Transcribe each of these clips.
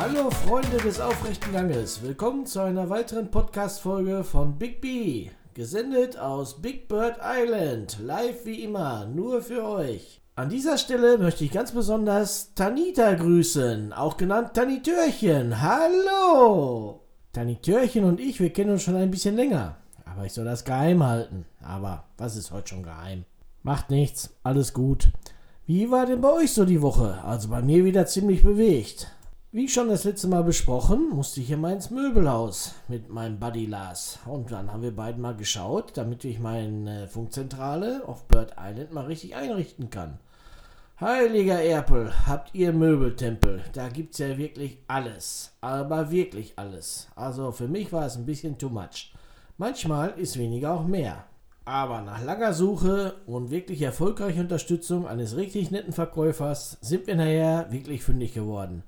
Freunde des aufrechten Ganges, willkommen zu einer weiteren Podcast-Folge von Big B. Gesendet aus Big Bird Island, live wie immer, nur für euch. An dieser Stelle möchte ich ganz besonders Tanita grüßen, auch genannt Tanitörchen. Hallo! Tanitörchen und ich, wir kennen uns schon ein bisschen länger. Aber ich soll das geheim halten. Aber was ist heute schon geheim? Macht nichts, alles gut. Wie war denn bei euch so die Woche? Also bei mir wieder ziemlich bewegt. Wie schon das letzte Mal besprochen, musste ich hier mal ins Möbelhaus mit meinem Buddy Lars. Und dann haben wir beiden mal geschaut, damit ich meine Funkzentrale auf Bird Island mal richtig einrichten kann. Heiliger Erpel, habt ihr Möbeltempel? Da gibt's ja wirklich alles. Aber wirklich alles. Also für mich war es ein bisschen too much. Manchmal ist weniger auch mehr. Aber nach langer Suche und wirklich erfolgreicher Unterstützung eines richtig netten Verkäufers sind wir nachher wirklich fündig geworden.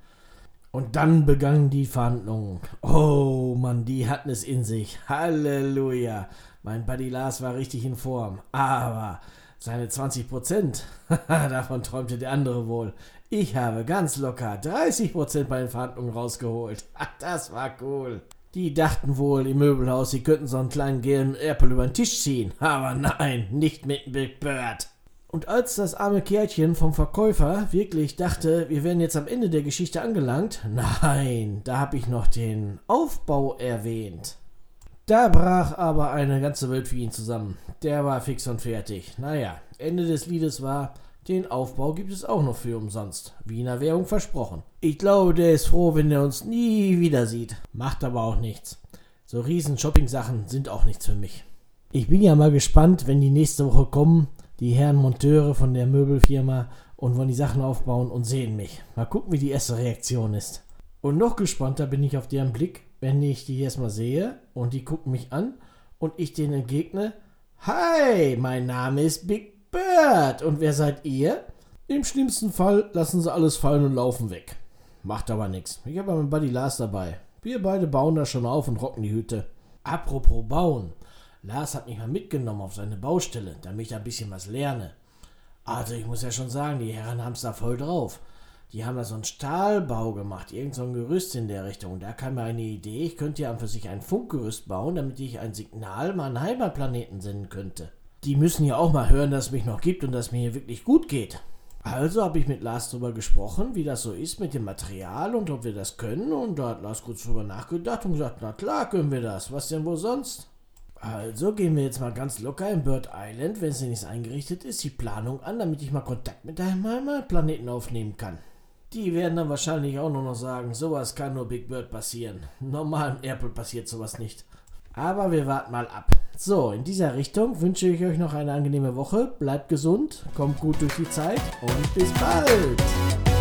Und dann begannen die Verhandlungen. Oh Mann, die hatten es in sich. Halleluja. Mein Buddy Lars war richtig in Form. Aber seine 20 Prozent, davon träumte der andere wohl. Ich habe ganz locker 30 Prozent bei den Verhandlungen rausgeholt. Das war cool. Die dachten wohl im Möbelhaus, sie könnten so einen kleinen gelben Apple über den Tisch ziehen. Aber nein, nicht mit Big Bird. Und als das arme Kärtchen vom Verkäufer wirklich dachte, wir wären jetzt am Ende der Geschichte angelangt, nein, da habe ich noch den Aufbau erwähnt. Da brach aber eine ganze Welt für ihn zusammen. Der war fix und fertig. Naja, Ende des Liedes war, den Aufbau gibt es auch noch für umsonst. Wie in der Währung versprochen. Ich glaube, der ist froh, wenn er uns nie wieder sieht. Macht aber auch nichts. So riesen Shopping-Sachen sind auch nichts für mich. Ich bin ja mal gespannt, wenn die nächste Woche kommen die Herren Monteure von der Möbelfirma und wollen die Sachen aufbauen und sehen mich. Mal gucken, wie die erste Reaktion ist. Und noch gespannter bin ich auf deren Blick, wenn ich die erstmal sehe und die gucken mich an und ich denen entgegne: Hi, mein Name ist Big Bird und wer seid ihr? Im schlimmsten Fall lassen sie alles fallen und laufen weg. Macht aber nichts. Ich habe meinen Buddy Lars dabei. Wir beide bauen da schon auf und rocken die Hütte. Apropos bauen. Lars hat mich mal mitgenommen auf seine Baustelle, damit ich da ein bisschen was lerne. Also ich muss ja schon sagen, die Herren haben es da voll drauf. Die haben da so einen Stahlbau gemacht, irgend so ein Gerüst in der Richtung. Und da kam mir eine Idee, ich könnte ja an für sich ein Funkgerüst bauen, damit ich ein Signal meinen Heimatplaneten senden könnte. Die müssen ja auch mal hören, dass es mich noch gibt und dass es mir hier wirklich gut geht. Also habe ich mit Lars darüber gesprochen, wie das so ist mit dem Material und ob wir das können. Und da hat Lars kurz drüber nachgedacht und gesagt, na klar können wir das. Was denn wohl sonst? Also gehen wir jetzt mal ganz locker in Bird Island, wenn es denn nicht eingerichtet ist, die Planung an, damit ich mal Kontakt mit deinem Heimatplaneten aufnehmen kann. Die werden dann wahrscheinlich auch nur noch sagen, sowas kann nur Big Bird passieren. Normal im Apple passiert sowas nicht. Aber wir warten mal ab. So, in dieser Richtung wünsche ich euch noch eine angenehme Woche. Bleibt gesund, kommt gut durch die Zeit und bis bald.